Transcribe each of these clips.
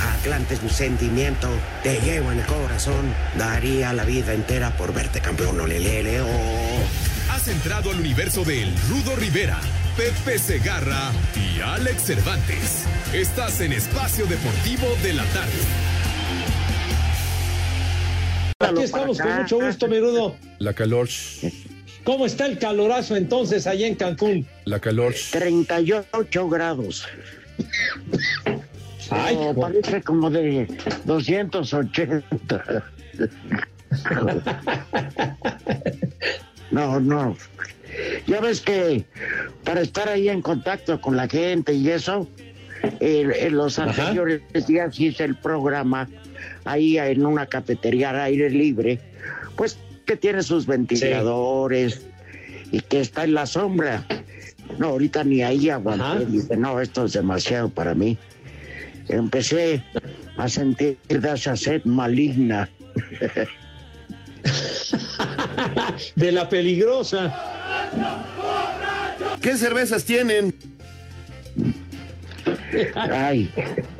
Atlante es mi sentimiento, te llevo en el corazón. Daría la vida entera por verte campeón, olelele, oh. Has entrado al universo de El Rudo Rivera, Pepe Segarra y Alex Cervantes. Estás en Espacio Deportivo de la Tarde. Aquí estamos con mucho gusto, Merudo. La calor. ¿Cómo está el calorazo entonces allá en Cancún? La calor. 38 grados. Ay, Oh, parece como de 280. No, no. Ya ves que para estar ahí en contacto con la gente y eso, eh, en los Ajá. anteriores días hice el programa ahí en una cafetería al aire libre, pues que tiene sus ventiladores y que está en la sombra. No, ahorita ni ahí aguanté. Dije, no, esto es demasiado para mí. Empecé a sentir de esa sed maligna. de la peligrosa. ¿Qué cervezas tienen? Ay,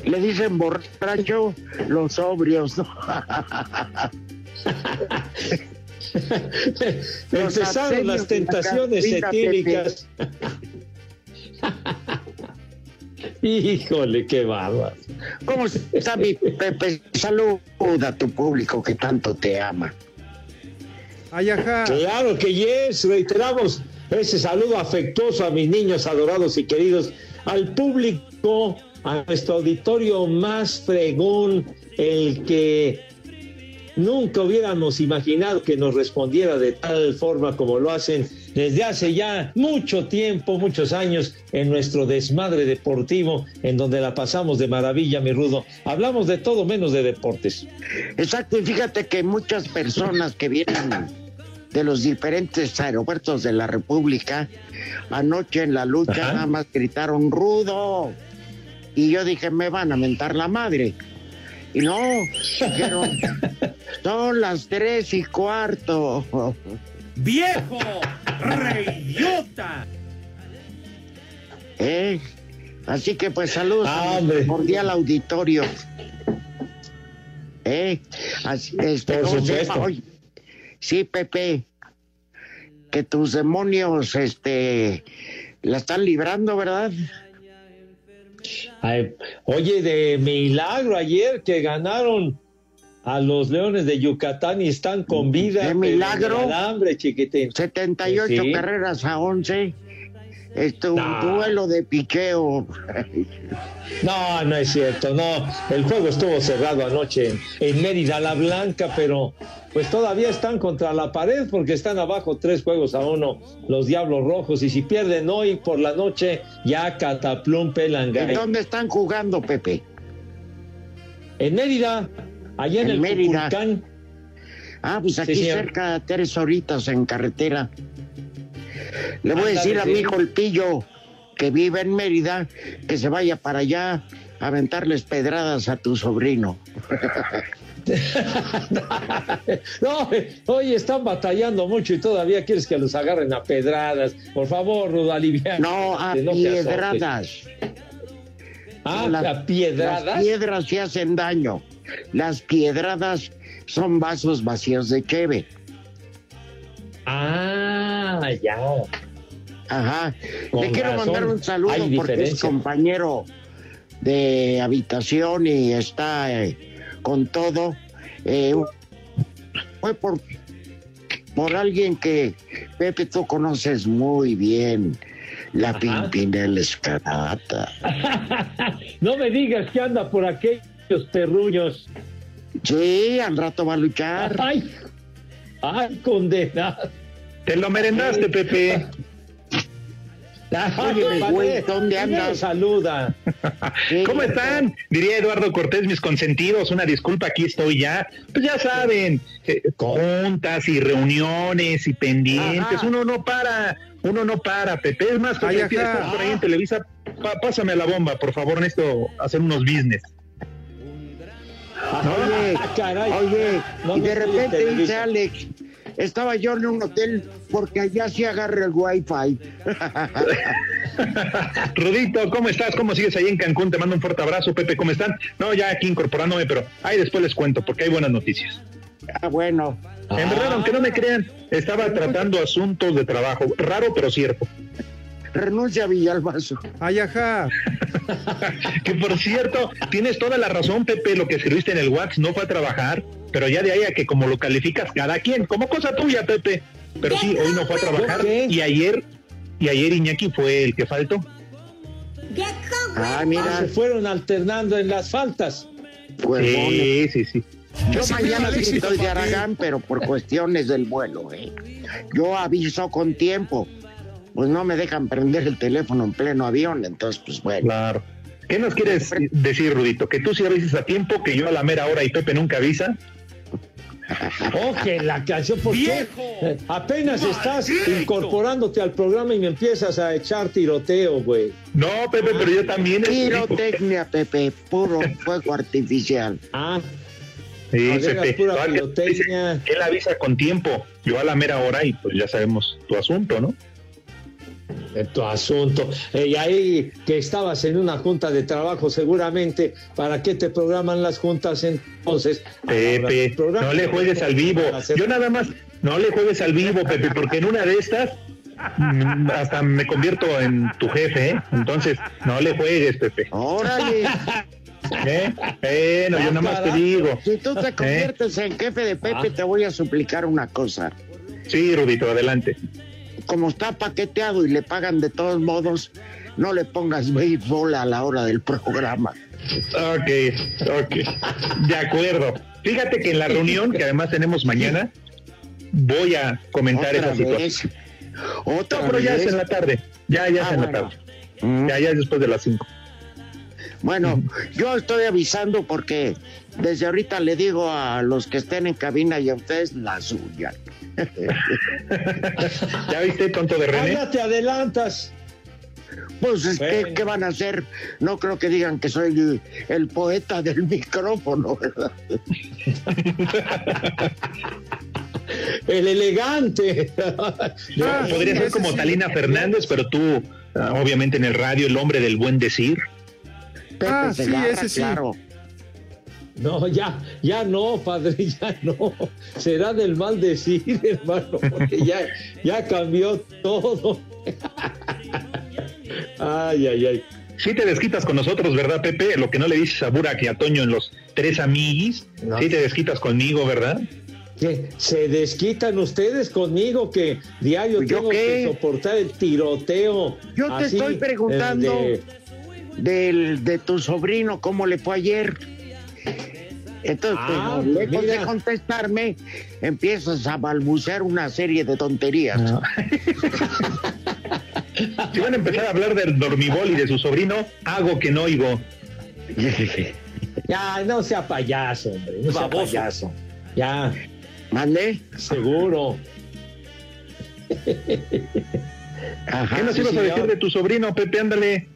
le dicen borracho los sobrios, ¿no? Empezaron las tentaciones cantina, etíricas. Híjole, qué bárbaro. ¿Cómo está mi Pepe? Saluda a tu público que tanto te ama. Ay, ajá. Claro que yes, reiteramos ese saludo afectuoso a mis niños adorados y queridos, al público, a nuestro auditorio más fregón, el que nunca hubiéramos imaginado que nos respondiera de tal forma como lo hacen desde hace ya mucho tiempo, muchos años, en nuestro desmadre deportivo, en donde la pasamos de maravilla, mi rudo. Hablamos de todo menos de deportes. Exacto, y fíjate que muchas personas que vienen de los diferentes aeropuertos de la República, anoche en la lucha Ajá. nada más gritaron rudo. Y yo dije, me van a mentar la madre. Y no, dijeron, son las tres y cuarto. ¡Viejo! ¡Reyota! ¿Eh? Así que pues saludos Ah, a nuestro hombre. cordial auditorio. ¿Eh? Así, este, Por ¿cómo se supuesto. Oye, sí, Pepe, que tus demonios, este, la están librando, ¿verdad? Ay, oye, de milagro ayer que ganaron a los Leones de Yucatán y están con vida. ¿De milagro? alambre, chiquitín. 78 Sí. carreras a 11. Este, un duelo de piqueo. No, no es cierto, no. El juego estuvo cerrado anoche en, en Mérida la Blanca, pero pues todavía están contra la pared porque están abajo tres juegos a uno los Diablos Rojos y si pierden hoy por la noche ya cataplum pelan ¿En dónde están jugando, Pepe? En Mérida, allá en, En el Mérida. Cuculcán. Ah, pues aquí señor. cerca, tres horitas en carretera. Le voy a decir a mi sí. hijo el pillo que vive en Mérida que se vaya para allá a aventarles pedradas a tu sobrino. No, hoy están batallando mucho y todavía quieres que los agarren a pedradas. Por favor, Ruda, alivia. No, a piedradas. Ah, Las- a piedradas. Las piedras sí hacen daño. Las piedradas son vasos vacíos de cheve. Ah, ya. Ajá. Con Le quiero razón. mandar un saludo Hay porque es compañero de habitación y está eh, con todo. Eh, fue por por alguien que, Pepe, tú conoces muy bien, la. Pimpinela Escarata. no me digas que anda por terruños. Sí, al rato va a luchar. Ay, ay, condenado. Te lo merendaste, Pepe. Oye, Ay, güey, padre, ¿dónde andas? Saluda. ¿Cómo están? Diría Eduardo Cortés, mis consentidos, una disculpa, aquí estoy ya. Pues ya saben, eh, juntas y reuniones y pendientes, Ajá. uno no para, uno no para, Pepe. Es más, Pepe, estás por ahí en Televisa, Pa- pásame la bomba, por favor, necesito hacer unos business. Oye, Ah, caray. oye, No y de repente dice. Alex, estaba yo en un hotel porque allá sí agarra el wifi. Rudito, ¿cómo estás? ¿Cómo sigues ahí en Cancún? Te mando un fuerte abrazo, Pepe, ¿cómo están? No, ya aquí incorporándome, pero ahí después les cuento, porque hay buenas noticias. ah, bueno, En verdad, aunque no me crean, estaba tratando asuntos de trabajo, raro pero cierto. Renuncia a Villalbazo. Ay, ajá. Que por cierto, tienes toda la razón, Pepe, lo que escribiste en el WhatsApp no fue a trabajar, pero ya de ahí a que como lo calificas cada quien, como cosa tuya, Pepe. Pero sí, hoy no fue a trabajar y ayer, y ayer Iñaki fue el que faltó. Ah, Ah, mira, se fueron alternando en las faltas. pues Sí, sí, sí. Yo Sí, mañana sí estoy de. Aragán, pero por cuestiones del vuelo, ¿eh? Yo aviso con tiempo. Pues no me dejan prender el teléfono en pleno avión, entonces, pues bueno. Claro. ¿Qué nos quieres decir, Rudito? ¿Que tú sí avisas a tiempo, que yo a la mera hora y Pepe nunca avisa? Oh, que la canción, ¿por qué? Eh, Apenas estás incorporándote al programa y me empiezas a echar tiroteo, güey. No, Pepe, pero yo también. Pirotecnia, Pepe, puro fuego artificial. Ah, Sí, Pepe. pura Él avisa con tiempo, yo a la mera hora y pues ya sabemos tu asunto, ¿no? En tu asunto. Eh, y ahí que estabas en una junta de trabajo, seguramente, ¿para qué te programan las juntas entonces? Pepe, no le juegues al vivo. Yo nada más, no le juegues al vivo, Pepe, porque en una de estas mm, hasta me convierto en tu jefe, ¿eh? Entonces, no le juegues, Pepe. Órale, ¿eh? Bueno, yo Ah, nada más te digo. si tú te conviertes en jefe de Pepe, te voy a suplicar una cosa. Sí, Rudito, adelante. Como está paqueteado y le pagan de todos modos, no le pongas béisbol a la hora del programa. Ok, ok. De acuerdo. Fíjate que en la reunión que además tenemos mañana, voy a comentar esa situación. Otra No, pero ya es en la tarde. Ya, ya Ah, es en la tarde. Mm. Ya, ya es después de las 5. Bueno, yo estoy avisando porque desde ahorita le digo a los que estén en cabina y a ustedes la suya. ¿Ya viste, tonto de René? ya te adelantas. Pues es que, Bueno. ¿qué van a hacer? No creo que digan que soy el, el poeta del micrófono, ¿verdad? El elegante. Yo Ah, podría sí, ser como sí. Talina Fernández, pero tú, ah, obviamente en el radio, el hombre del buen decir. Pepe Ah, sí, ese sí. No, ya, ya no, padre, ya no. Será del mal decir, hermano, porque ya, ya cambió todo. Ay, ay, ay. Sí te desquitas con nosotros, ¿verdad, Pepe? Lo que no le dices a Burak y a Toño en los tres amiguis. No. Sí te desquitas conmigo, ¿verdad? ¿Qué? ¿Se desquitan ustedes conmigo que diario ¿Yo tengo qué? que soportar el tiroteo? Yo te así, estoy preguntando. el de- Del, de tu sobrino, ¿cómo le fue ayer? Entonces, Ah, lejos mira. de contestarme, empiezas a balbucear una serie de tonterías. Si van a empezar a hablar del dormibol y de su sobrino, hago que no oigo. Ya, no sea payaso, hombre, no sea Baboso. payaso. Ya, ¿Mande? seguro. Ajá. ¿Qué nos sí, ibas a decir de tu sobrino, Pepe? Ándale,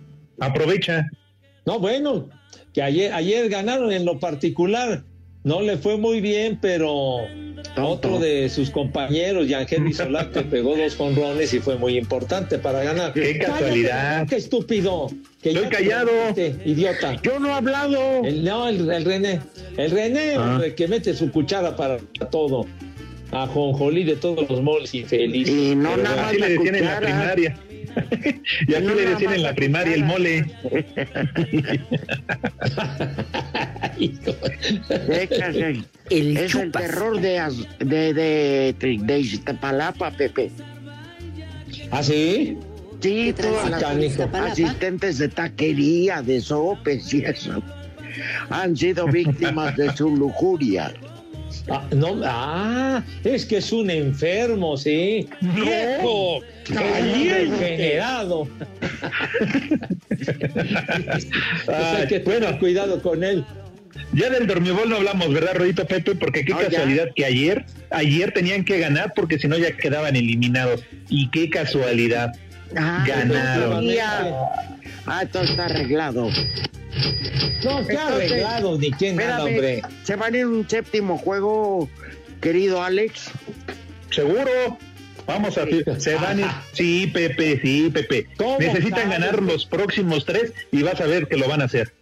aprovecha. No, bueno, que ayer, ayer ganaron en lo particular. No le fue muy bien, pero otro de sus compañeros, Yangel Solá, que pegó dos jonrones y fue muy importante para ganar. Qué casualidad. ¡Qué estúpido! Que Estoy callado. metiste, idiota. Yo no he hablado. El, no, el, el René. El René, Ah. hombre, que mete su cuchara para todo. A Jonjolí de todos los moles y feliz. Y no Pero nada más así le decían en la primaria. Y así No le decían en la primaria el mole. Es el terror de, Az- de, de, de Iztapalapa, Pepe. ¿Ah, sí? Sí, todas las asistentes de taquería, de sopes y eso, han sido víctimas de su lujuria. Ah, no, ah, es que es un enfermo, sí. ¡Viejo! ¡Caliente! Que tener cuidado con él. Ya del dormibol no hablamos, ¿verdad, Rodito Pepe? Porque qué ya. casualidad que ayer, ayer tenían que ganar porque si no ya quedaban eliminados. Y qué casualidad. Ah, Ganaron. Ah, todo está arreglado. No, qué arreglado, ni qué nada, hombre. ¿Se va a ir un séptimo juego, querido Alex? Seguro. Vamos a se van a ir- Sí, Pepe, sí, Pepe. ¿Cómo Necesitan sabes? ganar los próximos tres y vas a ver que lo van a hacer.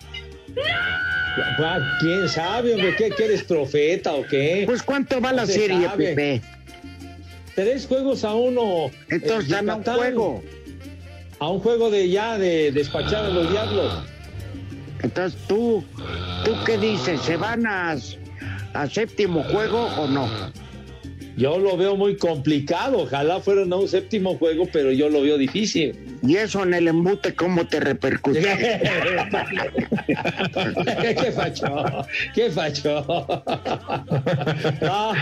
¿Quién sabe, hombre? ¿Qué, qué eres profeta o qué? Pues ¿cuánto va la se serie, sabe. Pepe? Tres juegos a uno. Entonces Eh, gana un juego. A un juego de ya, de despachar a los diablos. Entonces tú, ¿tú qué dices? ¿Se van a, a séptimo juego o no? Yo lo veo muy complicado. Ojalá fueran a un séptimo juego, pero yo lo veo difícil. ¿Y eso en el embute cómo te repercute? ¿Qué facho? ¿Qué facho? No,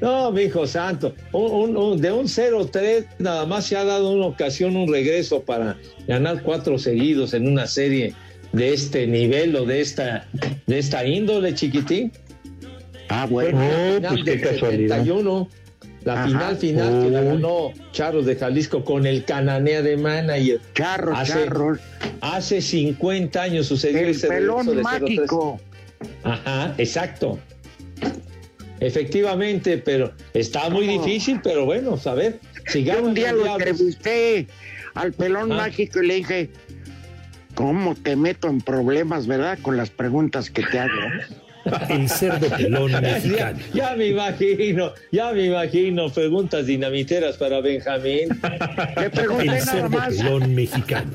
no, mi hijo santo. Un- un- un- de un 0-3 nada más se ha dado una ocasión, un regreso para ganar cuatro seguidos en una serie de este nivel o de esta, de esta índole, chiquitín. Ah, bueno. Oh, pues qué casualidad. 71, la Ajá. final final que la ganó Charros de Jalisco con el Cananea de manager. Charro, Hace- charro. Hace 50 años sucedió El ese pelón de 0-3. mágico. Ajá, exacto. Efectivamente, pero está muy ¿Cómo? difícil, pero bueno, a ver. Yo Sigamos un día lo entrevisté al pelón Ah. mágico y le dije, ¿cómo te meto en problemas, verdad? Con las preguntas que te hago. El cerdo pelón mexicano. ya me imagino, ya me imagino preguntas dinamiteras para Benjamín. Le pregunté El nada cerdo más pelón mexicano.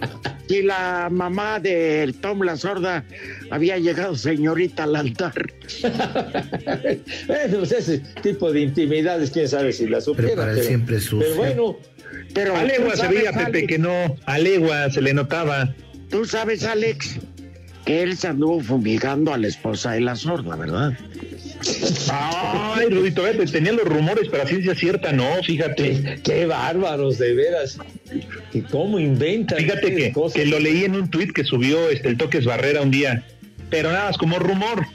si la mamá del Tom la sorda había llegado señorita al altar. Bueno, pues ese tipo de intimidades, quién sabe si la supiera. pero- siempre es sucio. Pero bueno, Pero A legua se veía, Pepe, que no. A legua se le notaba. Tú sabes, Alex, que él se anduvo fumigando a la esposa de la sorda, ¿verdad? Ay, Rudito, vete, tenía los rumores, pero a ciencia cierta no, fíjate. qué, qué bárbaros, de veras. ¿Y cómo inventan? Fíjate que, cosas? que lo leí en un tuit que subió este, el Toques Barrera un día, pero nada más como rumor.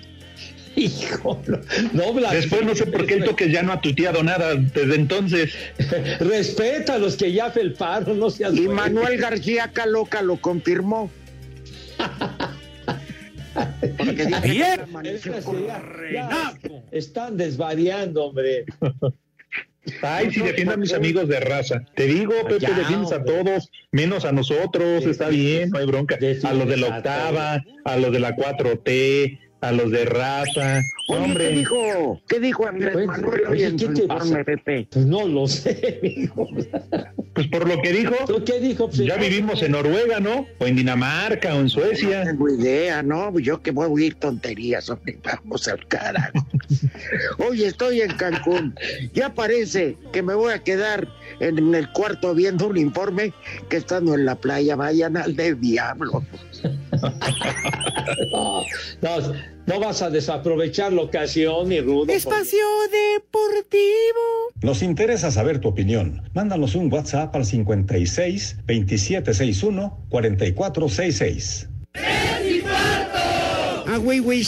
Hijo, no, no blasfemes. Después no sé por qué el Toques ya no ha tuiteado nada desde entonces. Respeta a los que ya felparon, no seas Y. Manuel García Caloca lo confirmó. Porque dice están desvariando, hombre. Ay, si defiendo a mis amigos de raza. Te digo, Pepe, Ya, defiendes a todos, menos a nosotros, Sí, está sí, bien, no hay bronca. A los de la octava, a los de la 4T, a los de raza. Oye, ¿qué Hombre, dijo? ¿Qué dijo Andrés Oye, Manuel hoy oye, ¿qué te informe? Pepe? Pues no lo sé, hijo. pues por lo que dijo, ¿Tú qué dijo? Pues, ya no, vivimos en Noruega, ¿no? O en Dinamarca, o en No Suecia. tengo idea, ¿no? Yo que voy a oír tonterías, hombre, vamos al carajo. Oye, estoy en Cancún. Ya parece que me voy a quedar en el cuarto viendo un informe que estando en la playa vayan al del diablo. No, no, no vas a desaprovechar la ocasión, ni rudo. Espacio Deportivo. Nos interesa saber tu opinión. Mándanos un WhatsApp al 56 2761 4466. Ah, güey, güey.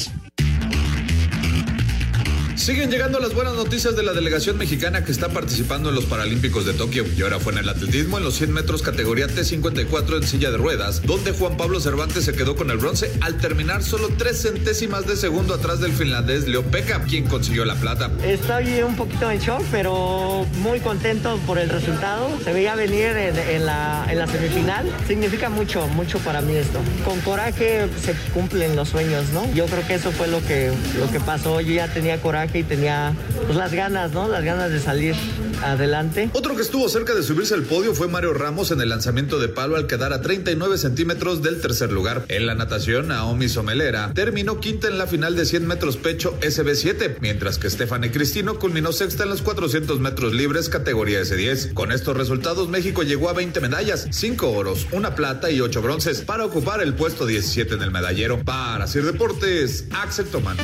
Siguen llegando las buenas noticias de la delegación mexicana que está participando en los Paralímpicos de Tokio y ahora fue en el atletismo en los 100 metros categoría T54 en silla de ruedas, donde Juan Pablo Cervantes se quedó con el bronce al terminar solo tres centésimas de segundo atrás del finlandés Leo Pekka, quien consiguió la plata. Estoy un poquito en shock, pero muy contento por el resultado. Se veía venir en, la, en la semifinal. Significa mucho, mucho para mí esto. Con coraje se cumplen los sueños, ¿no? Yo creo que eso fue lo que, lo que pasó. Yo ya tenía coraje y tenía pues, las ganas, ¿no? Las ganas de salir adelante. Otro que estuvo cerca de subirse al podio fue Mario Ramos en el lanzamiento de palo al quedar a 39 centímetros del tercer lugar. En la natación, Naomi Somelera terminó quinta en la final de 100 metros pecho SB7, mientras que Stephanie Cristino culminó sexta en los 400 metros libres categoría S10. Con estos resultados, México llegó a 20 medallas, 5 oros, una plata y 8 bronces para ocupar el puesto 17 en el medallero. Para Sir Deportes, Axel Tomán.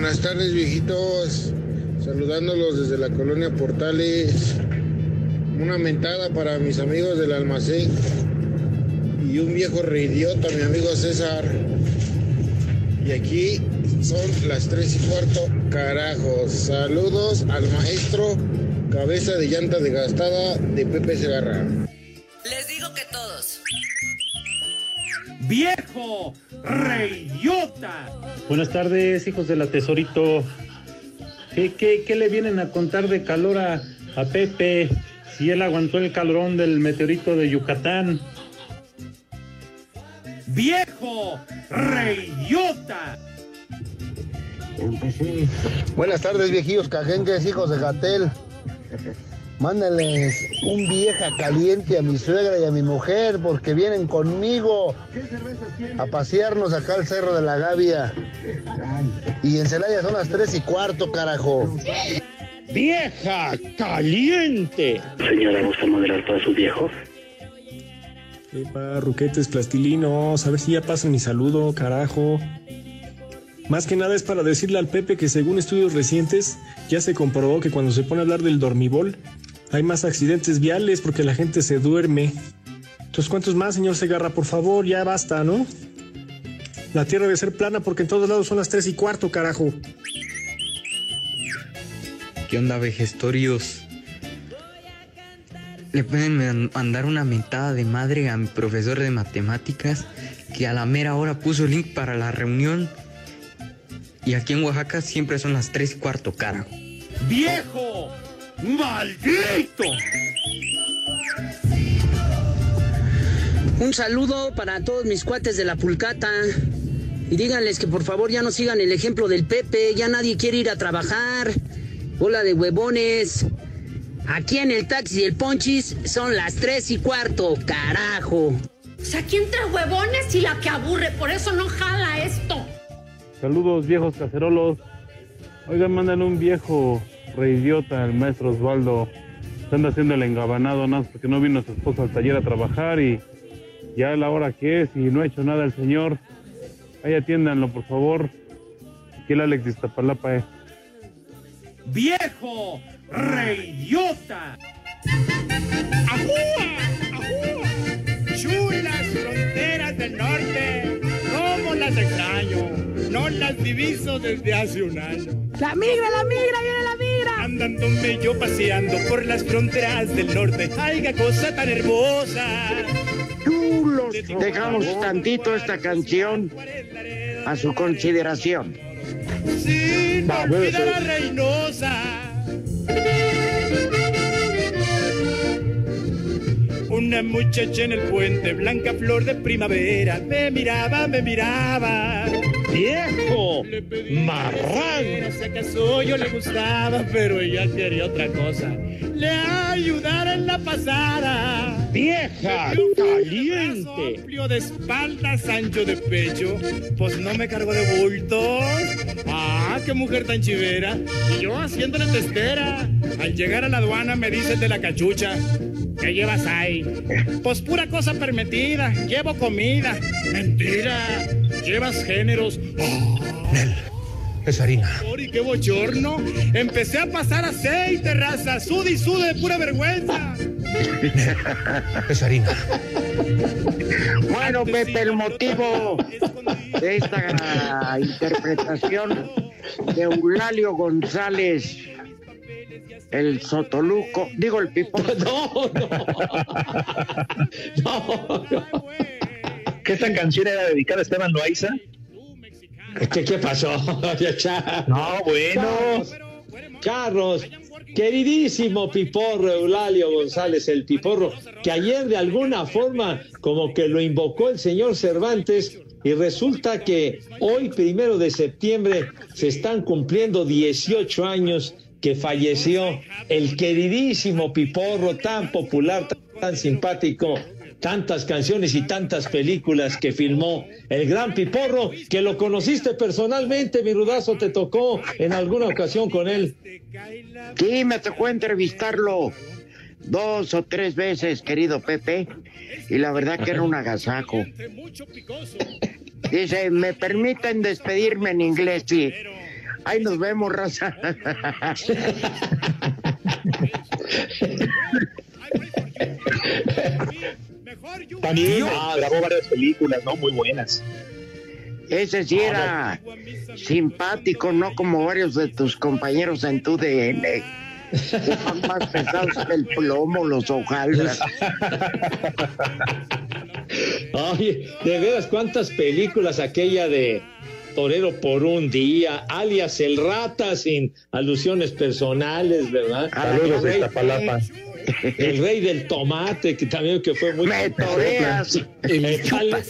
Buenas tardes, viejitos. Saludándolos desde la colonia Portales. Una mentada para mis amigos del almacén. Y un viejo reidiota, mi amigo César. Y aquí son las tres y cuarto. Carajos. Saludos al maestro cabeza de llanta desgastada de Pepe Segarra. Les digo que todos. ¡Viejo! ¡Reyota! Buenas tardes, hijos de la tesorito. ¿Qué, qué, qué le vienen a contar de calor a, a Pepe si él aguantó el calorón del meteorito de Yucatán? ¡Viejo! ¡Reyota! Buenas tardes, viejillos cajengues, hijos de Gatel. Mándenles un vieja caliente a mi suegra y a mi mujer porque vienen conmigo a pasearnos acá al Cerro de la Gavia. Y en Celaya son las tres y cuarto, carajo. ¡Vieja caliente! Señora, ¿gusta moderar para su viejo? Epa, ruquetes, plastilinos, a ver si ya pasa mi saludo, carajo. Más que nada es para decirle al Pepe que según estudios recientes ya se comprobó que cuando se pone a hablar del dormibol hay más accidentes viales porque la gente se duerme. Entonces, ¿cuántos más, señor Segarra? Por favor, ya basta, ¿no? La tierra debe ser plana porque en todos lados son las tres y cuarto, carajo. ¿Qué onda, vejestorios? Le pueden mandar una mentada de madre a mi profesor de matemáticas que a la mera hora puso el link para la reunión. Y aquí en Oaxaca siempre son las tres y cuarto, carajo. ¡Viejo! ¡Maldito! Un saludo para todos mis cuates de la pulcata. Y díganles que por favor ya no sigan el ejemplo del Pepe, ya nadie quiere ir a trabajar. Bola de huevones. Aquí en el taxi del Ponchis son las tres y cuarto, carajo. O sea, aquí entre huevones y la que aburre, por eso no jala esto. Saludos, viejos cacerolos. Oigan, mandan un viejo reidiota, el maestro Osvaldo. Se anda haciendo el engabanado, nada más porque no vino su esposa al taller a trabajar y ya la hora que es y no ha hecho nada el señor. Ahí atiéndanlo, por favor. Aquí el Alex de Iztapalapa, eh. ¡Viejo! ¡Reyota! ¡Chulas fronteras del norte! ¿Cómo las extraño? No las diviso desde hace un año. La migra, la migra, viene la migra. Andándome yo paseando por las fronteras del norte. ¡Ay, qué cosa tan hermosa! Chulos, dejamos tantito esta canción a su consideración. Sin olvidar a Reynosa. Una muchacha en el puente, blanca flor de primavera, me miraba, me miraba. ¡Viejo! ¡Marrán! Si acaso yo le gustaba, pero ella quería otra cosa. Le ayudara en la pasada. ¡Vieja caliente! Amplio de espaldas, ancho de pecho, pues no me cargo de bultos. ¡Ah, qué mujer tan chivera! Y yo haciéndole testera. Al llegar a la aduana me dicen de la cachucha. ¿Qué llevas ahí? Pues pura cosa permitida. Llevo comida. Mentira. Llevas géneros. Nel, es harina. ¡Ay, qué bochorno! Empecé a pasar aceite, raza. Sude y sude de pura vergüenza. Es harina. Bueno, Pepe, el motivo de esta interpretación de Eulalio González, el Sotoluco, digo el Pipo. No, no. No, no. ¿Que esta canción era dedicada a Esteban Loaiza? ¿Qué, qué pasó? No, bueno. Carlos, queridísimo Piporro, Eulalio González, el Piporro, que ayer de alguna forma como que lo invocó el señor Cervantes Y resulta que hoy, primero de septiembre, se están cumpliendo 18 años que falleció el queridísimo Piporro, tan popular, tan simpático, tantas canciones y tantas películas que filmó el gran Piporro, que lo conociste personalmente, mi rudazo, te tocó en alguna ocasión con él. Sí, me tocó entrevistarlo dos o tres veces, querido Pepe, y la verdad que era un agasajo. Dice, ¿me permiten despedirme en inglés? Sí. Ahí nos vemos, raza. También grabó varias películas, ¿no? Muy buenas. Ese sí era simpático, no como varios de tus compañeros en tu DN. Son más pesados que el plomo, los hojaldras. Oye, de veras, cuántas películas aquella de Torero por un día, alias El Rata, sin alusiones personales, ¿verdad? Saludos de Iztapalapa. El rey del tomate, que también que fue muy... Me toreas. Y me chale.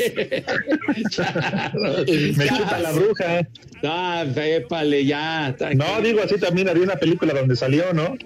Me chuta la bruja. Ah, épale, ya. No, digo así también había una película donde salió, ¿no?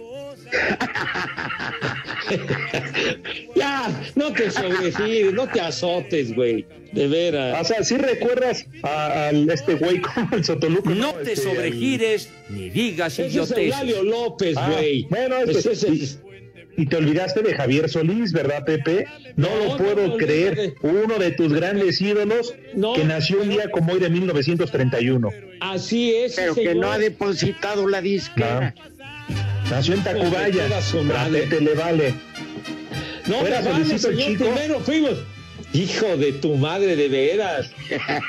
ya, no te sobregires, no te azotes, güey. De veras. O sea, si recuerdas a, a este güey como el Sotoluco. No te Este, sobregires ni digas Ese es idioteces. Eulalio López, Ah, güey. bueno, es que- Ese es el- Y te olvidaste de Javier Solís, ¿verdad, Pepe? No, No, lo puedo creer. Uno de tus grandes ídolos No, que nació un día como hoy de 1931. Así es, Pero que señor. no ha depositado la disquera. Nació en Tacubaya. Pepe le vale. No, Fuera me vale, Solicito el señor, Chico. primero fuimos. Hijo de tu madre, de veras.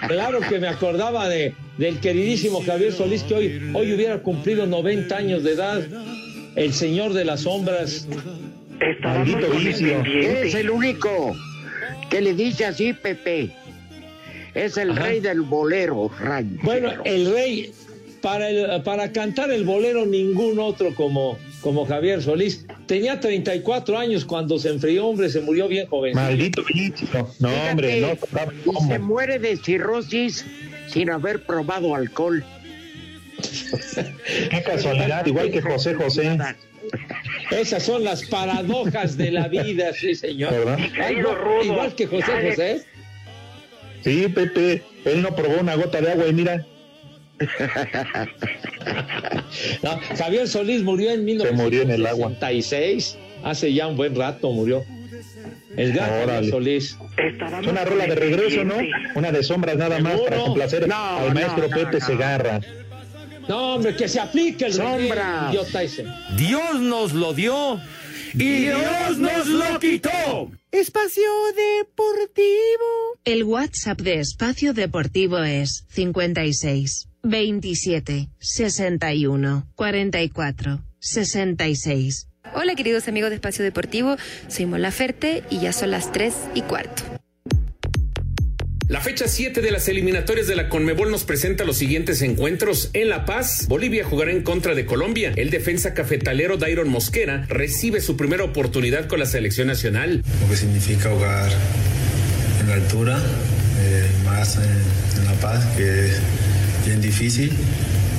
Claro que me acordaba de, del queridísimo Javier Solís, que hoy, hoy hubiera cumplido 90 años de edad. El señor de las sombras. Maldito vicio. Es el único que le dice así, Pepe. Es el Ajá. rey del bolero, ranchero. Bueno, el rey, para, el- para cantar el bolero, ningún otro como, como Javier Solís. Tenía 34 años cuando se enfrió, hombre, se murió bien joven. Maldito vicio. No, Fíjate, hombre, no. y se muere de cirrosis sin haber probado alcohol. Qué casualidad, igual que José José. Esas son las paradojas de la vida, sí, señor. Igual que José José. Sí, Pepe, él no probó una gota de agua y mira, No, Javier Solís murió en Se murió en el agua. 1966. Hace ya un buen rato murió. El gran. Solís. es una rola de regreso, ¿no? Una de sombras nada más para complacer No, al maestro no, Pepe no. Segarra. No, hombre, que se aplique el Sombra. idiota ese. Dios nos lo dio y Dios nos lo quitó. Espacio Deportivo. El WhatsApp de Espacio Deportivo es 56 27 61 44 66. Hola queridos amigos de Espacio Deportivo, soy Mola Ferte y ya son las 3 y cuarto. La fecha 7 de las eliminatorias de la Conmebol nos presenta los siguientes encuentros. En La Paz, Bolivia jugará en contra de Colombia. El defensa cafetalero Dairon Mosquera recibe su primera oportunidad con la selección nacional. lo que significa jugar en la altura, eh, más en, en La Paz, que es bien difícil,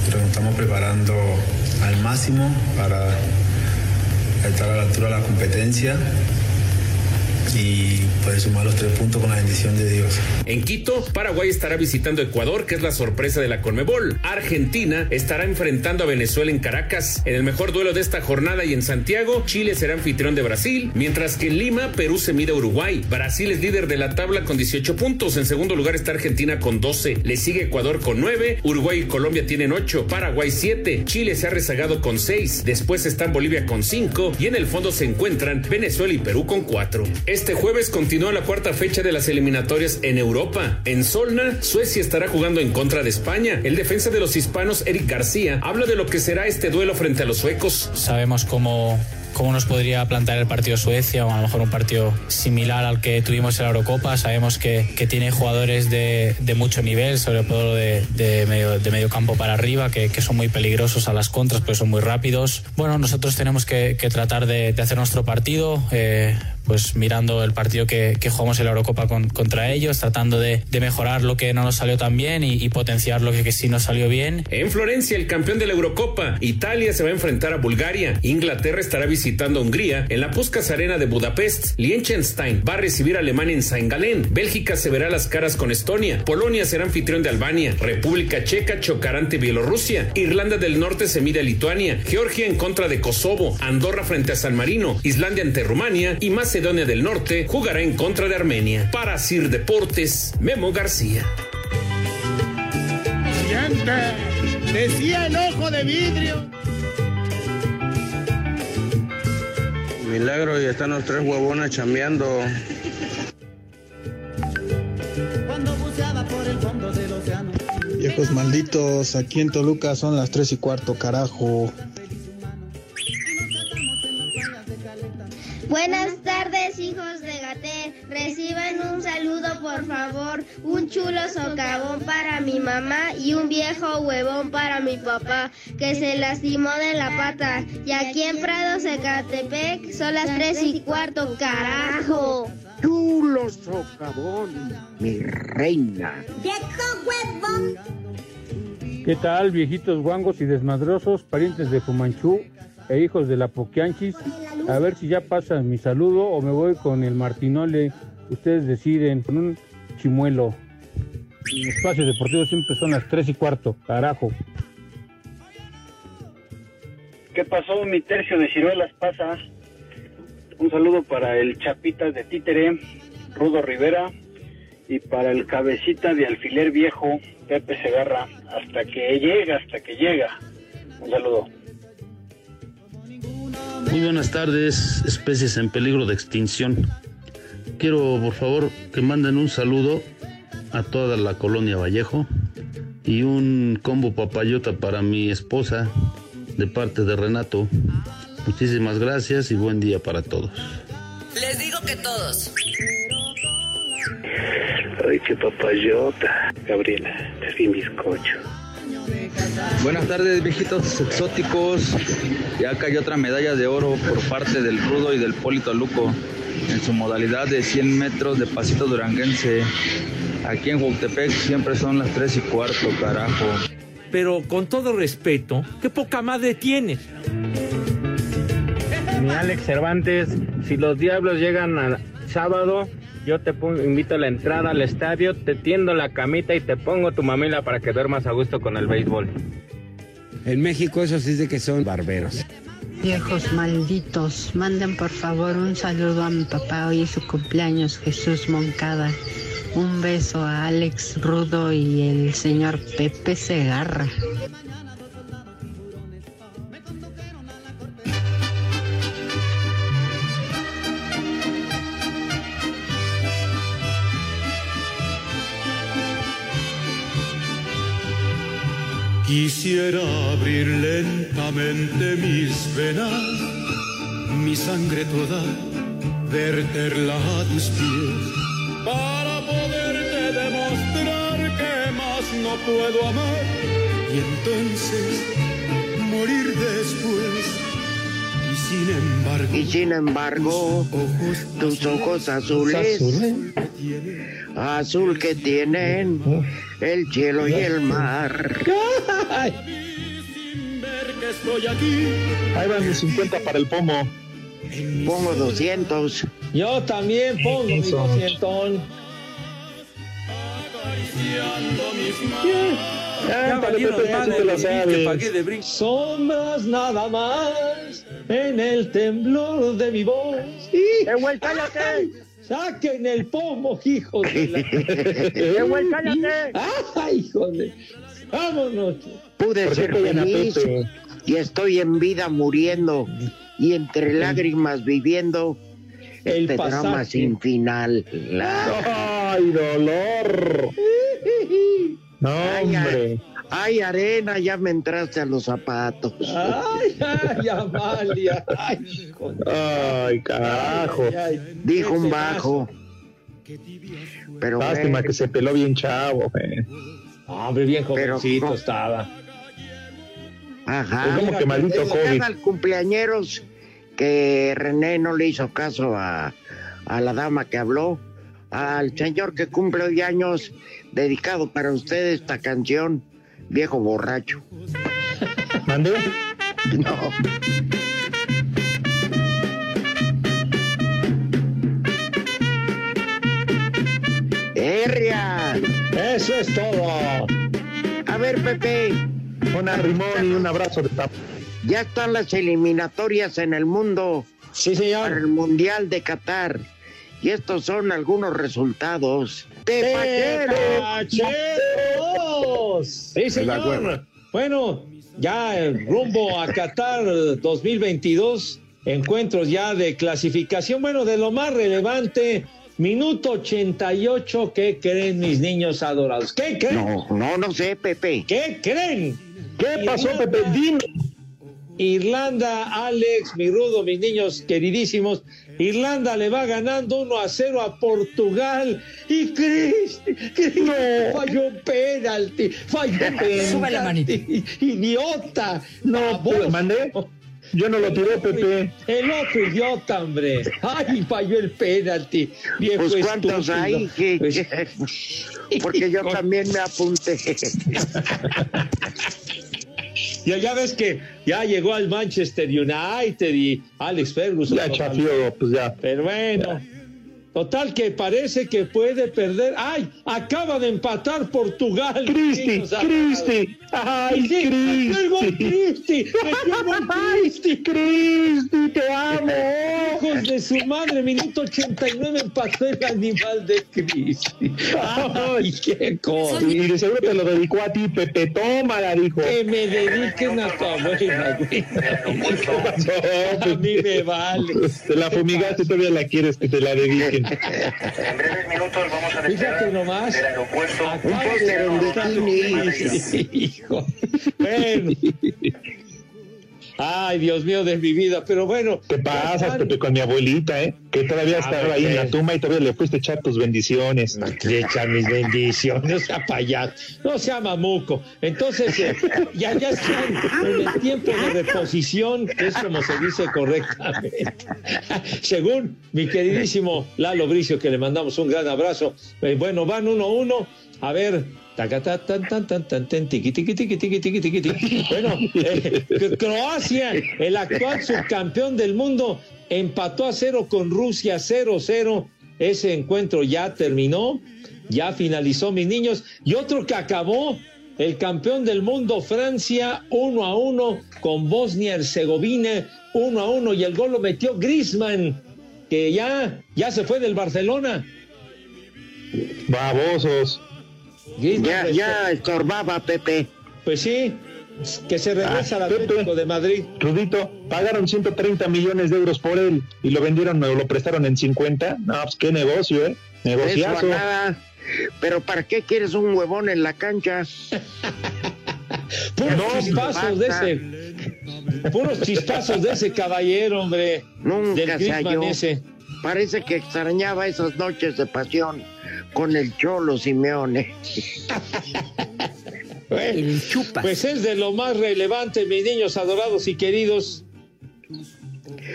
pero nos estamos preparando al máximo para estar a la altura de la competencia y poder sumar los tres puntos con la bendición de Dios. En Quito, Paraguay estará visitando Ecuador, que es la sorpresa de la Conmebol. Argentina estará enfrentando a Venezuela en Caracas. En el mejor duelo de esta jornada y en Santiago, Chile será anfitrión de Brasil, mientras que en Lima, Perú se mide a Uruguay. Brasil es líder de la tabla con 18 puntos. En segundo lugar está Argentina con 12. Le sigue Ecuador con 9. Uruguay y Colombia tienen 8. Paraguay 7. Chile se ha rezagado con 6. Después están Bolivia con 5. Y en el fondo se encuentran Venezuela y Perú con 4. Este jueves continúa la cuarta fecha de las eliminatorias en Europa. En Solna, Suecia estará jugando en contra de España. El defensa de los hispanos, Eric García, habla de lo que será este duelo frente a los suecos. Sabemos cómo, cómo nos podría plantar el partido Suecia o a lo mejor un partido similar al que tuvimos en la Eurocopa. Sabemos que, que tiene jugadores de, de mucho nivel, sobre todo de, de medio, campo para arriba, que, que son muy peligrosos a las contras, porque son muy rápidos. Bueno, nosotros tenemos que, que tratar de, de hacer nuestro partido. eh, pues mirando el partido que, jugamos en la Eurocopa con- contra ellos, tratando de, mejorar lo que no nos salió tan bien y, potenciar lo que, sí nos salió bien. En Florencia, el campeón de la Eurocopa, Italia se va a enfrentar a Bulgaria. Inglaterra estará visitando a Hungría en la Puskas Arena de Budapest. Liechtenstein va a recibir a Alemania en Saint Gallen. Bélgica se verá las caras con Estonia. Polonia será anfitrión de Albania. República Checa chocará ante Bielorrusia. Irlanda del Norte se mide a Lituania. Georgia en contra de Kosovo. Andorra frente a San Marino. Islandia ante Rumania. Y Macedonia del Norte jugará en contra de Armenia. Para Sir Deportes, Memo García. Siente, decía el ojo de vidrio. Milagro y están los tres huevones chambeando. Cuando buceaba por el fondo del océano. Viejos malditos, aquí en Toluca son las tres y cuarto, carajo. Buenas hijos de Gatel. Reciban un saludo, por favor. Un chulo socavón para mi mamá y un viejo huevón para mi papá, que se lastimó de la pata. Y aquí en Prado, Zacatepec, son las tres y cuarto, carajo. Chulo socavón, mi reina. ¡Viejo huevón! ¿Qué tal, viejitos guangos y desmadrosos, parientes de Fumanchú e hijos de la Poquianchis? A ver si ya pasa mi saludo o me voy con el Martinole. Ustedes deciden, con un chimuelo. Mi espacio deportivo siempre son las 3 y cuarto, carajo. ¿Qué pasó? Mi tercio de ciruelas pasa. Un saludo para el Chapitas de Títere, Rudo Rivera, y para el Cabecita de Alfiler Viejo, Pepe Segarra. Hasta que llega, hasta que llega. Un saludo. Muy buenas tardes, especies en peligro de extinción. Quiero, por favor, que manden un saludo a toda la colonia Vallejo y un combo papayota para mi esposa de parte de Renato. Muchísimas gracias y buen día para todos. Les digo que todos. Ay, qué papayota. Gabriela, es mi bizcocho. Buenas tardes, viejitos exóticos. Ya cayó otra medalla de oro por parte del Rudo y del Polito Luco en su modalidad de 100 metros de pasito duranguense. Aquí en Huautepec siempre son las 3 y cuarto, carajo. Pero con todo respeto, ¿qué poca madre tienes? Mi Alex Cervantes, si los diablos llegan al sábado, yo te pongo- invito a la entrada al estadio, te tiendo la camita y te pongo tu mamila para que duermas a gusto con el béisbol. En México eso sí es de que son barberos. Viejos malditos, manden por favor un saludo a mi papá, hoy es su cumpleaños, Jesús Moncada. Un beso a Alex Rudo y el señor Pepe Segarra. Quisiera abrir lentamente mis venas, mi sangre toda, verterla a tus pies, para poderte demostrar que más no puedo amar y entonces morir después. Y sin embargo, Y sin embargo, tus ojos azules, azul que tienen el cielo y el mar. Ahí van mis 50 para el pomo. Pongo 200. Yo también pongo mi Eso. doscientón. Cántale, Pepe, ya sí te la sabes. Sombras nada más en el temblor de mi voz. güey, cállate! ¡Saquen el pomo, hijos de la... ¡Ay, hijo de... ¡Vámonos! Pude Por ser feliz y estoy en vida muriendo y entre lágrimas viviendo El este drama sin final. ¡Ay, dolor! No, Ay, hombre. Ay, arena, ya me entraste a los zapatos. ¡Ay, ay, Amalia! ¡Ay, hijo de... Ay, carajo. Dijo un bajo. Pero Lástima que se peló bien chavo, eh. Hombre, bien Pero, jovencito ¿cómo? estaba. Ajá. Es como que maldito COVID. al cumpleañeros que René no le hizo caso a, a la dama que habló, al señor que cumple hoy años, dedicado para usted esta canción, viejo borracho. ¿Mandé? No. ¡Herria! Eso es todo. A ver, Pepe. Un arrimón y un abrazo de tap. Ya están las eliminatorias en el mundo. Sí, señor. Para el Mundial de Qatar. Y estos son algunos resultados. ¡Tepacheros! Sí, señor. Bueno, ya rumbo a Qatar 2022, encuentros ya de clasificación. Bueno, de lo más relevante, minuto 88, ¿qué creen mis niños adorados? ¿Qué creen? No, no, no sé, Pepe. ¿Qué creen? ¿Qué pasó, Pepe? Dime. Irlanda, Alex, mi rudo, mis niños queridísimos. Irlanda le va ganando 1 a 0 a Portugal. Y Cristi, Cristi No. falló un penalti. Falló un penalti. Sube la manita. Idiota. No, ¿Lo mandé? Yo no lo tiré, Pepe. El otro idiota, hombre. Ay, falló el penalti. Viejo Pues cuántos estúpido. hay, que- Pues- que- porque yo también me apunté. Ya, ya ves que ya llegó al Manchester United y Alex Ferguson. Ya chafió, pues ya. Pero bueno, total que parece que puede perder. ¡Ay! Acaba de empatar Portugal. Cristi, Cristi. Ay, Sí, metió el gol Cristi. Cristi. Metió el gol Cristi. Cristi, te amo. Hijos de su madre, minuto 89 empató el animal de Cristi. ¡Ay, qué cosa! Y de seguro te lo dedicó a ti, Pepe. Tómala, dijo. Que me dediquen a tu abuela, güey. ¿Qué pasó, A mí me vale. Te la fumigaste, todavía la quieres que te la dediquen. En breves minutos vamos a Fíjate nomás. del aeropuerto. Acaba Un póster en de- bikini. Hijo. Bueno. Ay, Dios mío de mi vida, pero bueno. ¿Qué pasa, Pepe, con mi abuelita, eh? Que todavía estaba ver, ahí en la tumba y todavía le fuiste a echar tus bendiciones. Le echa mis bendiciones, no sea payaso, no sea mamuco. Entonces, eh, ya, ya están en el tiempo de reposición, que es como se dice correctamente. Según mi queridísimo Lalo Bricio, que le mandamos un gran abrazo. Eh, bueno, van uno a uno. A ver. Bueno, eh, Croacia, el actual subcampeón del mundo, empató a cero con Rusia 0-0. Ese encuentro ya terminó, ya finalizó, mis niños. Y otro que acabó, el campeón del mundo, Francia, 1 a 1 con Bosnia-Herzegovina, 1 a 1. Y el gol lo metió Grisman, que ya, ya se fue del Barcelona. Babosos. Ya, ya estorbaba, Pepe. Pues sí, que se regresa Ah, al Pepe. Atlético de Madrid. Rudito, pagaron 130 millones de euros por él y lo vendieron o lo prestaron en 50. No, pues qué negocio, ¿eh? Eso Negociazo. nada. Pero ¿para qué quieres un huevón en la cancha? Puros No, chispazos de ese. Puros chispazos de ese caballero, hombre. Nunca del se halló. ese. Parece que extrañaba esas noches de pasión con el Cholo Simeone. Bueno, pues es de lo más relevante, mis niños adorados y queridos.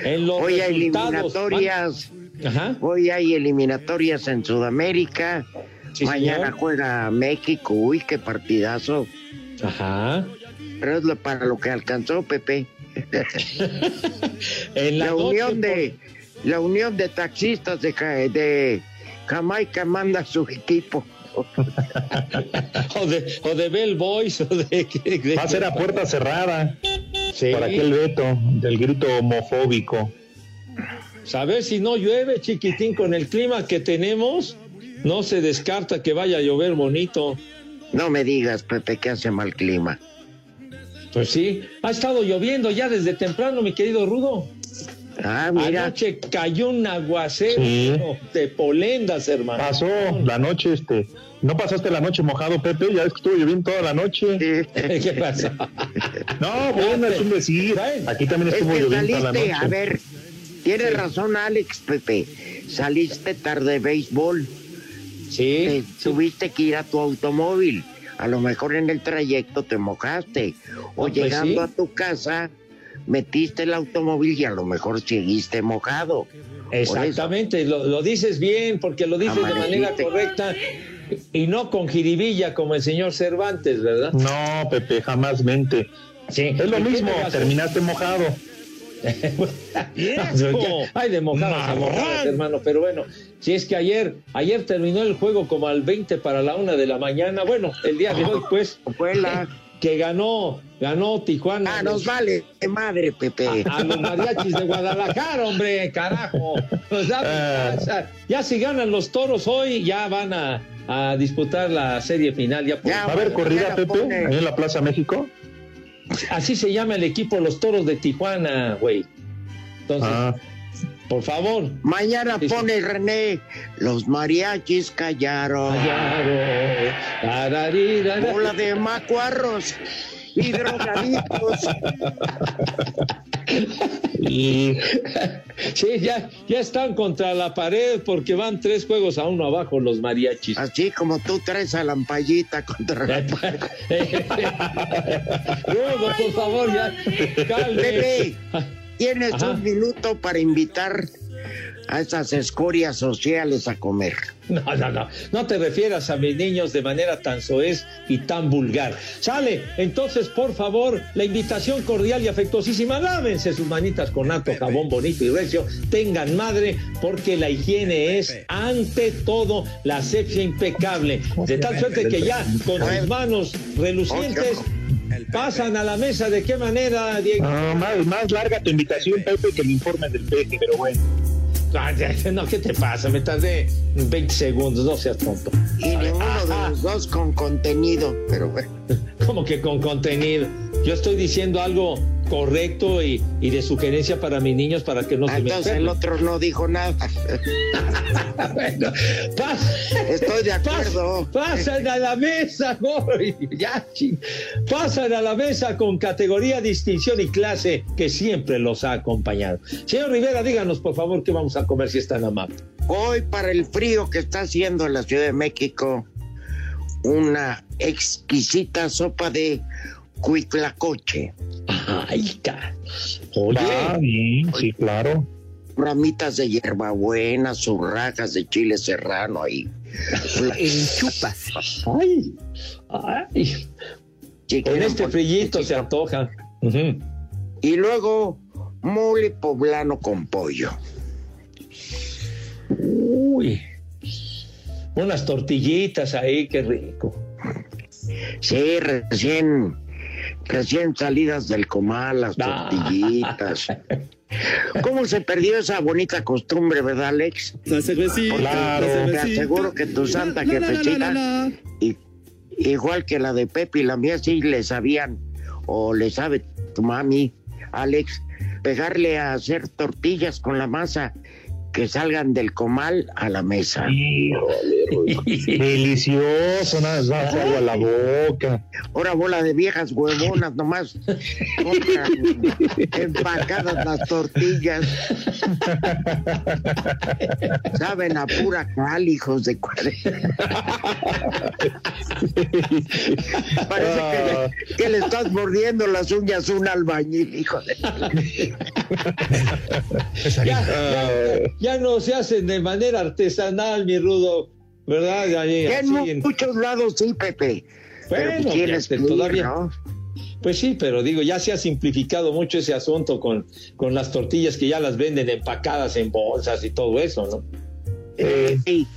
En los Hoy hay eliminatorias. Ajá. Hoy hay eliminatorias en Sudamérica. Sí, Mañana señor. juega México. Uy, qué partidazo. Ajá. Pero es lo- para lo que alcanzó Pepe. En la, unión de la unión de taxistas de, de Jamaica manda su equipo. o de o de Bell Boys o de, de- Va a ser a puerta cerrada Sí. por aquel veto del grito homofóbico. Saber si no llueve, chiquitín, con el clima que tenemos, no se descarta que vaya a llover bonito. No me digas, Pepe, que hace mal clima. Pues sí, ha estado lloviendo ya desde temprano, mi querido Rudo. Ah, mira. Anoche cayó un aguacero Sí. de polendas, hermano. Pasó la noche, este. ¿No pasaste la noche mojado, Pepe? Ya ves que estuvo lloviendo toda la noche. ¿Qué pasa? No, bueno, es un decir. Aquí también Es estuvo que lloviendo toda la noche. a ver, tienes razón, Alex, Pepe. Saliste tarde de béisbol. Sí. Te tuviste que ir a tu automóvil. A lo mejor en el trayecto te mojaste. O pues llegando sí. a tu casa, metiste el automóvil y a lo mejor seguiste mojado. Exactamente, lo, lo, dices bien porque lo dices de manera correcta y no con jiribilla como el señor Cervantes, ¿verdad? No, Pepe, jamás mente. Sí. Es lo mismo, terminaste mojado. Ay, de mojadas mojadas, hermano. Pero bueno, si es que ayer, ayer terminó el juego como al 20 para la una de la mañana. Bueno, el día de hoy, pues, que ganó, ganó Tijuana. Ah, nos vale de madre, Pepe. A, los mariachis de Guadalajara, hombre, carajo. Ah. ya si ganan los toros hoy, ya van a, a disputar la serie final. Ya, ¿Va a haber corrida, Pepe, ahí en la Plaza México? Así se llama el equipo Los Toros de Tijuana, güey. Entonces, ah. Por favor. Mañana pone René, los mariachis callaron. Callaron. Bola de macuarros y drogadictos. y sí, ya, ya están contra la pared porque van tres juegos a uno abajo los mariachis. Así como tú traes a la ampallita contra la pared. por favor, ya. Bebé, tienes un minuto para invitar a esas escorias sociales a comer. No, no, no. No te refieras a mis niños de manera tan soez y tan vulgar. Sale, entonces, por favor, la invitación cordial y afectuosísima. Lávense sus manitas con alto jabón bonito y recio. Tengan madre, porque la higiene es, ante todo, la asepsia impecable. De tal suerte que ya con sus manos relucientes pasan a la mesa. ¿De qué manera, Diego? más, más larga tu invitación, Pepe, que el informe del peje, pero bueno. No, ¿qué te pasa? Me tardé 20 segundos, no seas tonto. Y ninguno de los dos con contenido, pero bueno. ¿Cómo que con contenido? Yo estoy diciendo algo correcto y, de sugerencia para mis niños para que no se me Entonces el otro no dijo nada. bueno, Estoy de acuerdo. pasan a la mesa, ya, pasan a la mesa con categoría, distinción y clase que siempre los ha acompañado. Señor Rivera, díganos por favor qué vamos a comer si están amables. Hoy para el frío que está haciendo en la Ciudad de México, una exquisita sopa de cuitlacoche. Ay, Oye, ah, sí, claro. Ramitas de hierbabuena, surrajas de chile serrano ahí. en chupas. Ay, ay. en este frillito se antoja. Y luego mole poblano con pollo. Uy, unas tortillitas ahí, qué rico. Sí, recién recién salidas del comal, las tortillitas. ¿Cómo se perdió esa bonita costumbre, verdad, Alex? claro, te aseguro que tu santa jefecita, igual que la de Pepe y la mía, sí le sabían, o le sabe tu mami, Alex, pegarle a hacer tortillas con la masa que salgan del comal a la mesa. Delicioso, nada más agua a la boca. Ahora bola de viejas huevonas nomás empacadas las tortillas. Saben a pura cal, hijos de cuarenta. Parece que, le, que, le, estás mordiendo las uñas a un albañil, hijo de... ya no se hacen de manera artesanal, mi rudo, ¿verdad? en muchos lados sí, Pepe. Bueno, tienes todavía. Pues sí, pero digo, ya se ha simplificado mucho ese asunto con, con las tortillas que ya las venden empacadas en bolsas y todo eso, ¿no? Eh, sí.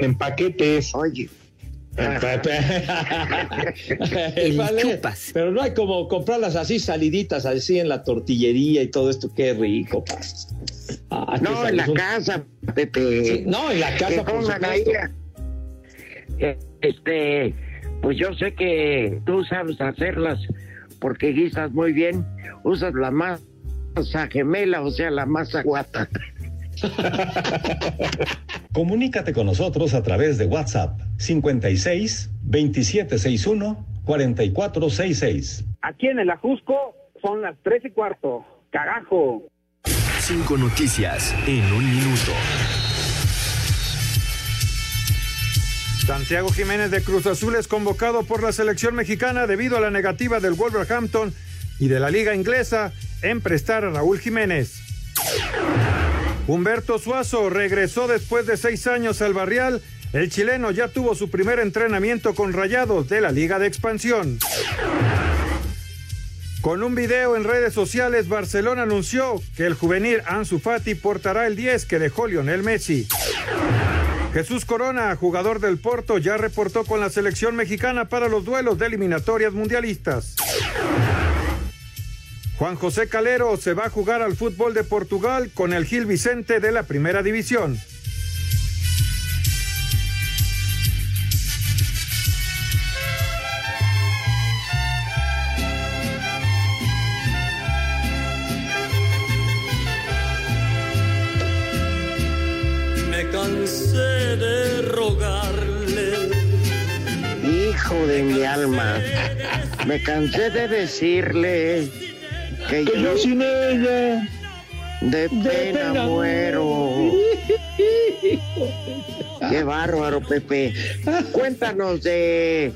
en paquetes. Oye. Pero no hay como comprarlas así saliditas, así en la tortillería y todo esto. Qué rico, Ah, no, en la casa, Pepe. no, en la casa, por Este, pues yo sé que tú sabes hacerlas porque guisas muy bien. Usas la masa gemela, o sea, la masa guata. Comunícate con nosotros a través de WhatsApp 56 2761 4466. Aquí en el Ajusco son las tres y cuarto. Carajo. Cinco noticias en un minuto. Santiago Jiménez de Cruz Azul es convocado por la selección mexicana debido a la negativa del Wolverhampton y de la liga inglesa en prestar a Raúl Jiménez. Humberto Suazo regresó después de seis años al barrial. El chileno ya tuvo su primer entrenamiento con Rayados de la Liga de Expansión. Con un video en redes sociales, Barcelona anunció que el juvenil Ansu Fati portará el 10 que dejó Lionel Messi. Jesús Corona, jugador del Porto, ya reportó con la selección mexicana para los duelos de eliminatorias mundialistas. Juan José Calero se va a jugar al fútbol de Portugal con el Gil Vicente de la Primera División. Cansé de rogarle. Hijo de mi alma, me cansé de decirle que, Que yo sin ella. de pena, pena muero. Qué bárbaro, Pepe. Cuéntanos de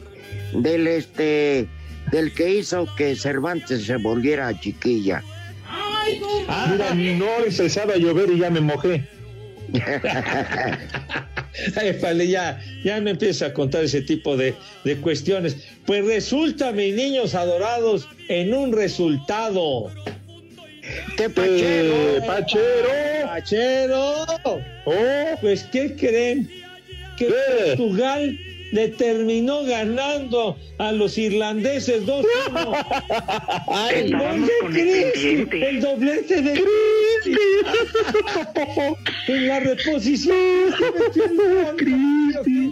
del este del que hizo que Cervantes se volviera chiquilla. Mira, no a llover y ya me mojé. Ay, vale, ya, ya me empieza a contar ese tipo de, de cuestiones. Pues resulta, mis niños adorados, en un resultado. ¡Qué pachero! Eh, pachero! ¡Pachero! Oh, Pues, ¿qué creen? Que ¿Qué? Portugal le terminó ganando a los irlandeses 2-1. Ay, Estábamos ¿qué con el crees? pendiente. El doblete de en la reposición. ¡Qué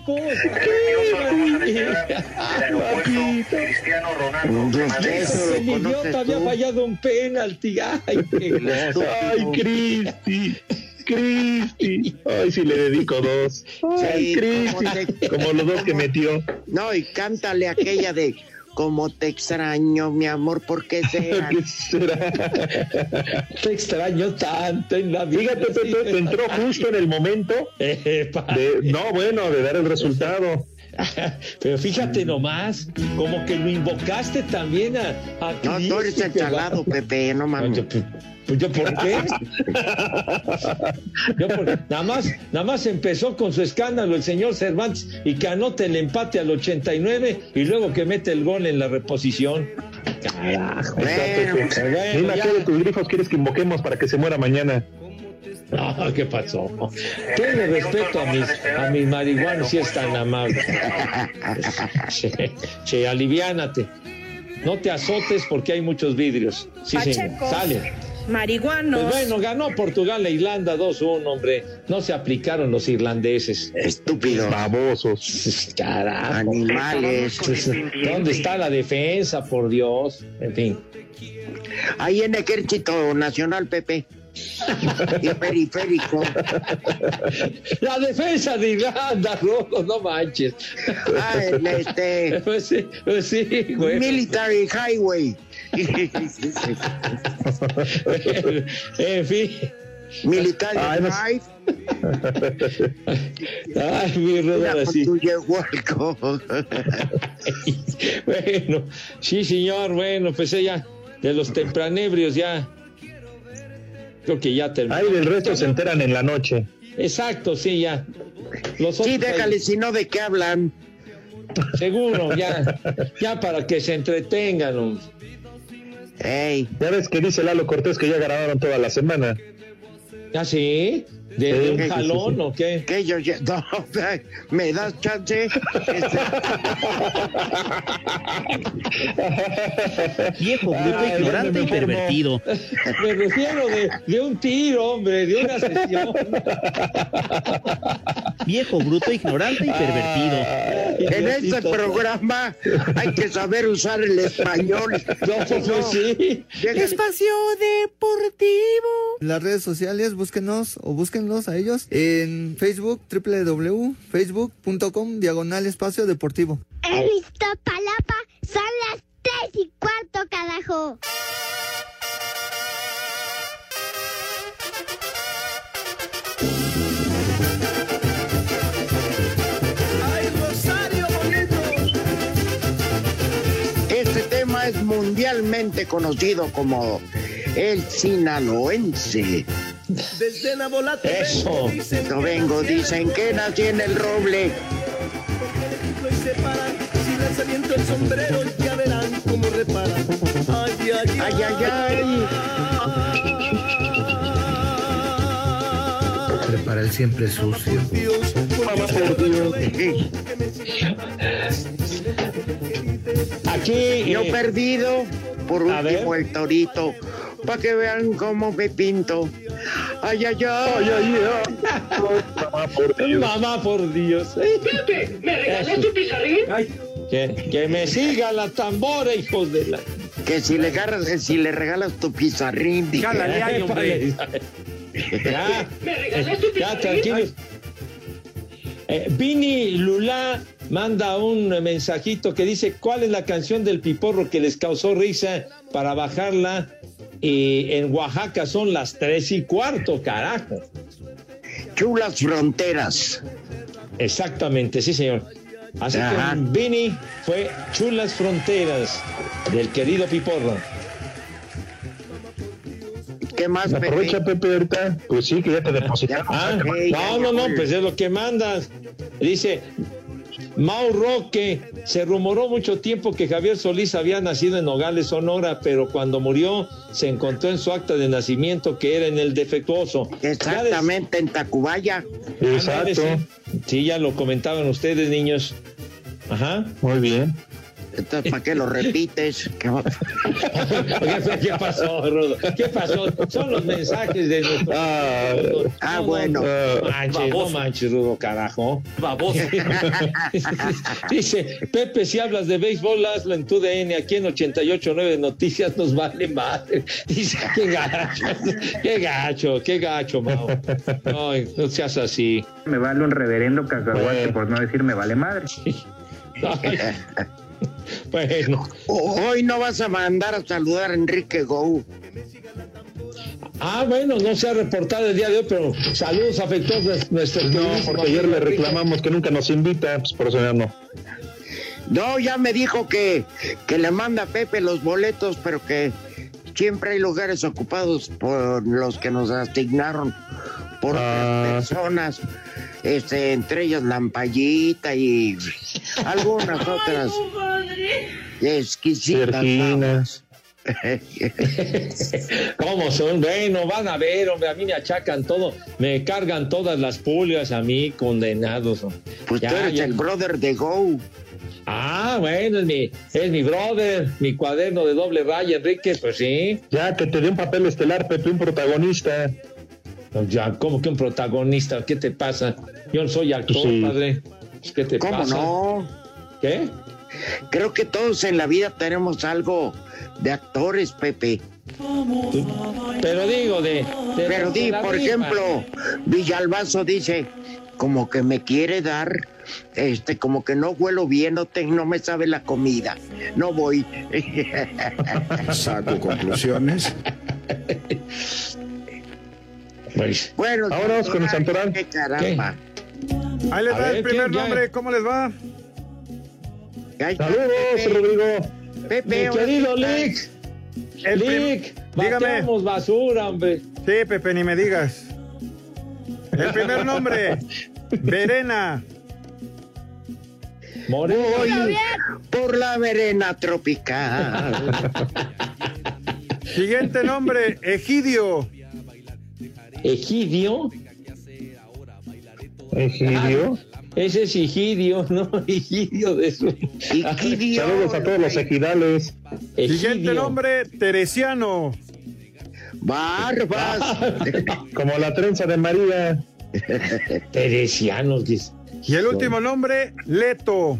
Cristiano Ronaldo. El idiota había fallado un penalti. Ay, qué Ay, Cristi. Cristi. Ay, si le dedico dos. Ay, Sí, Cristi. ¿cómo te- Como los dos que metió. No, y cántale aquella de como te extraño, mi amor, porque será? ¿Qué será? Te extraño tanto en la vida. Fíjate, Pepe, te entró justo en el momento de, no, bueno, de dar el resultado. Pero fíjate nomás, como que lo invocaste también a, a No, tú eres el chalado, va- Pepe, no mames. Yo, pues, pues, ¿yo por qué? Yo por- nada más, nada más empezó con su escándalo el señor Cervantes y que anote el empate al 89 y luego que mete el gol en la reposición. Carajo. Bueno, bueno, a ya. qué de tus grifos quieres que invoquemos para que se muera mañana. No, ¿qué pasó? Tenle respeto a mis, a mis marihuanos si es tan amable. Che, che, aliviánate. No te azotes porque hay muchos vidrios. Sí, señor. Sale. Marihuanos. Pues bueno, ganó Portugal e Irlanda 2-1, hombre. No se aplicaron los irlandeses. Estúpido. Babosos. Carajo. Animales. ¿Dónde está la defensa, por Dios? En fin. Ahí en Ejército Nacional, Pepe. Y periférico. La defensa de Irlanda, Rojo, no manches. Ah, el, este, Pues sí, pues sí, güey. Military Highway. en fin. Military Ay, no-. Ay, mi sí. Bueno, sí, señor, bueno, pues ella, de los tempranebrios ya. Creo que ya terminó. Ay, del resto se enteran en la noche. Exacto, sí, ya. Los Sí, déjale, si no, ¿de qué hablan? Seguro, ya. Ya para que se entretengan. hombre. Ey, Ya ves que dice Lalo Cortés que ya ganaron toda la semana. ¿Ah, sí? ¿De, un jalón o qué? que yo ya. No, ¿me das chance? Este, Viejo, bruto, ignorante no y me pervertido. Me refiero de, de un tiro, hombre, de una sesión. Viejo, bruto, ignorante y pervertido. en este programa hay que saber usar el español. No, pues sí. Espacio Deportivo. las redes sociales, búsquenos o búsquenlos a ellos en Facebook, www.facebook.com, diagonal espacio deportivo. En Iztapalapa son las tres y cuarto, carajo. Este tema es mundialmente conocido como el sinaloense. Desde Nabolate Eso. No vengo, dicen que nací en el roble. y se paran. Si les aviento el sombrero, ya verán cómo reparan. Ay, ay, Ay, ay, Prepara el siempre sucio. Aquí. Yo eh, perdido, por último el torito, para que vean cómo me pinto. Ay, ay, ay. Mamá, por Dios. Mamá, por Dios. Pepe, ¿me regalas tu pizarrín? Que, que me siga la tambora, hijos de la. Que si le agarras, si le regalas tu pizarrín, dije. Jálale ahí, hombre. Ya, ¿Me regalas tu ya, pizarrín? tranquilos. Eh, Vini Lula manda un mensajito que dice: ¿Cuál es la canción del piporro que les causó risa para bajarla? Y en Oaxaca son las tres y cuarto, carajo. Chulas fronteras. Exactamente, sí, señor. Así Ajá. que Vini fue Chulas Fronteras del querido Piporro. ¿Qué más, Pepe? Aprovecha, Pepe, ahorita. Pues sí, que ya te depositaron. Ah, Ey, no, no, no, pues es lo que mandas. Dice Mau Roque, se rumoró mucho tiempo que Javier Solís había nacido en Nogales, Sonora, pero cuando murió se encontró en su acta de nacimiento que era en el defectuoso. Exactamente, en Tacubaya. Exacto. Sí, ya lo comentaban ustedes, niños. Ajá. Muy bien. Entonces, ¿para qué lo repites? ¿Qué va- ¿Qué pasó, Rodo? ¿Qué pasó? Son los mensajes de nuestro. Ah, Ah, No, no, bueno. No manches, no manches, Rudo, carajo. Baboso. Dice, Pepe, si hablas de béisbol, hazlo en tu DN. Aquí en 88.9 Noticias nos vale madre. Dice, qué gacho, qué gacho, qué gacho, Mao. No, no seas así. Me vale un reverendo cacahuate, por no decir me vale madre. Bueno, Hoy no vas a mandar a saludar a Enrique Gou. ah, bueno, no se ha reportado el día de hoy, pero saludos afectuosos nuestros No, porque ayer le reclamamos que nunca nos invita, pues por eso ya no. No, ya me dijo que, que le manda a Pepe los boletos, pero que siempre hay lugares ocupados por los que nos asignaron por Ah. personas, este, entre ellas Lampallita y algunas otras exquisitas. ¿Cómo son? Bueno, van a ver, hombre, a mí me achacan todo, me cargan todas las pulgas a mí, condenados. hombre. Pues Ya, tú eres ya. el brother de Go. Ah, bueno, es mi, es mi brother, mi cuaderno de doble raya, Enrique, pues sí. Ya, que te dio un papel estelar, Pepe, un protagonista. Ya, ¿cómo que un protagonista? ¿Qué te pasa? Yo no soy actor, Sí. padre. ¿Qué te ¿Cómo pasa? no? ¿Qué? Creo que todos en la vida tenemos algo de actores, Pepe. Pero digo, de. de- Pero de di, por rifa. ejemplo, Villalbazo dice, como que me quiere dar, este, como que no huelo bien, no, te- no me sabe la comida. No voy. Saco conclusiones. Pues, bueno, Vámonos con el Santoral. qué caramba. Ahí les A da ver, el primer nombre, ¿cómo les va? Saludos, Pepe. Rodrigo. Pepe, mi ahora querido. Lick, El Lick, Dígame. basura, hombre. Sí, Pepe, ni me digas. El primer nombre, Verena. Moreno. Voy por la verena tropical. Siguiente nombre, Egidio. Egidio. Egidio. Ese es Egidio, ¿no? Egidio de su. Egidio. Saludos a todos los ejidales. Siguiente nombre, Teresiano. Barbas. Como la trenza de María. Teresianos, dice. Y el último nombre, Leto.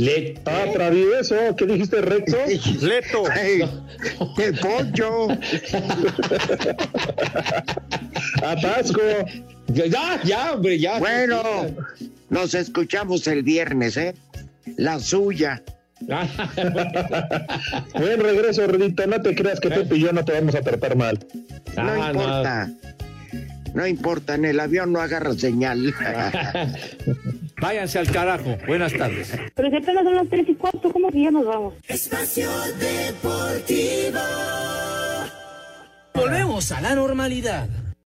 Le... Ah, travieso. ¿Qué dijiste, Rexo? Leto. Ey, ¡Qué pollo! Atasco. Ya, ya, hombre, ya. Bueno, nos escuchamos el viernes, ¿eh? La suya. Buen regreso, Rodito. No te creas que Pepe y yo no te vamos a tratar mal. No Ah, importa. No importa, en el avión no agarra señal. Váyanse al carajo. Buenas tardes. Pero si apenas son las tres y cuarto, ¿cómo que ya nos vamos? Espacio Deportivo. Volvemos a la normalidad.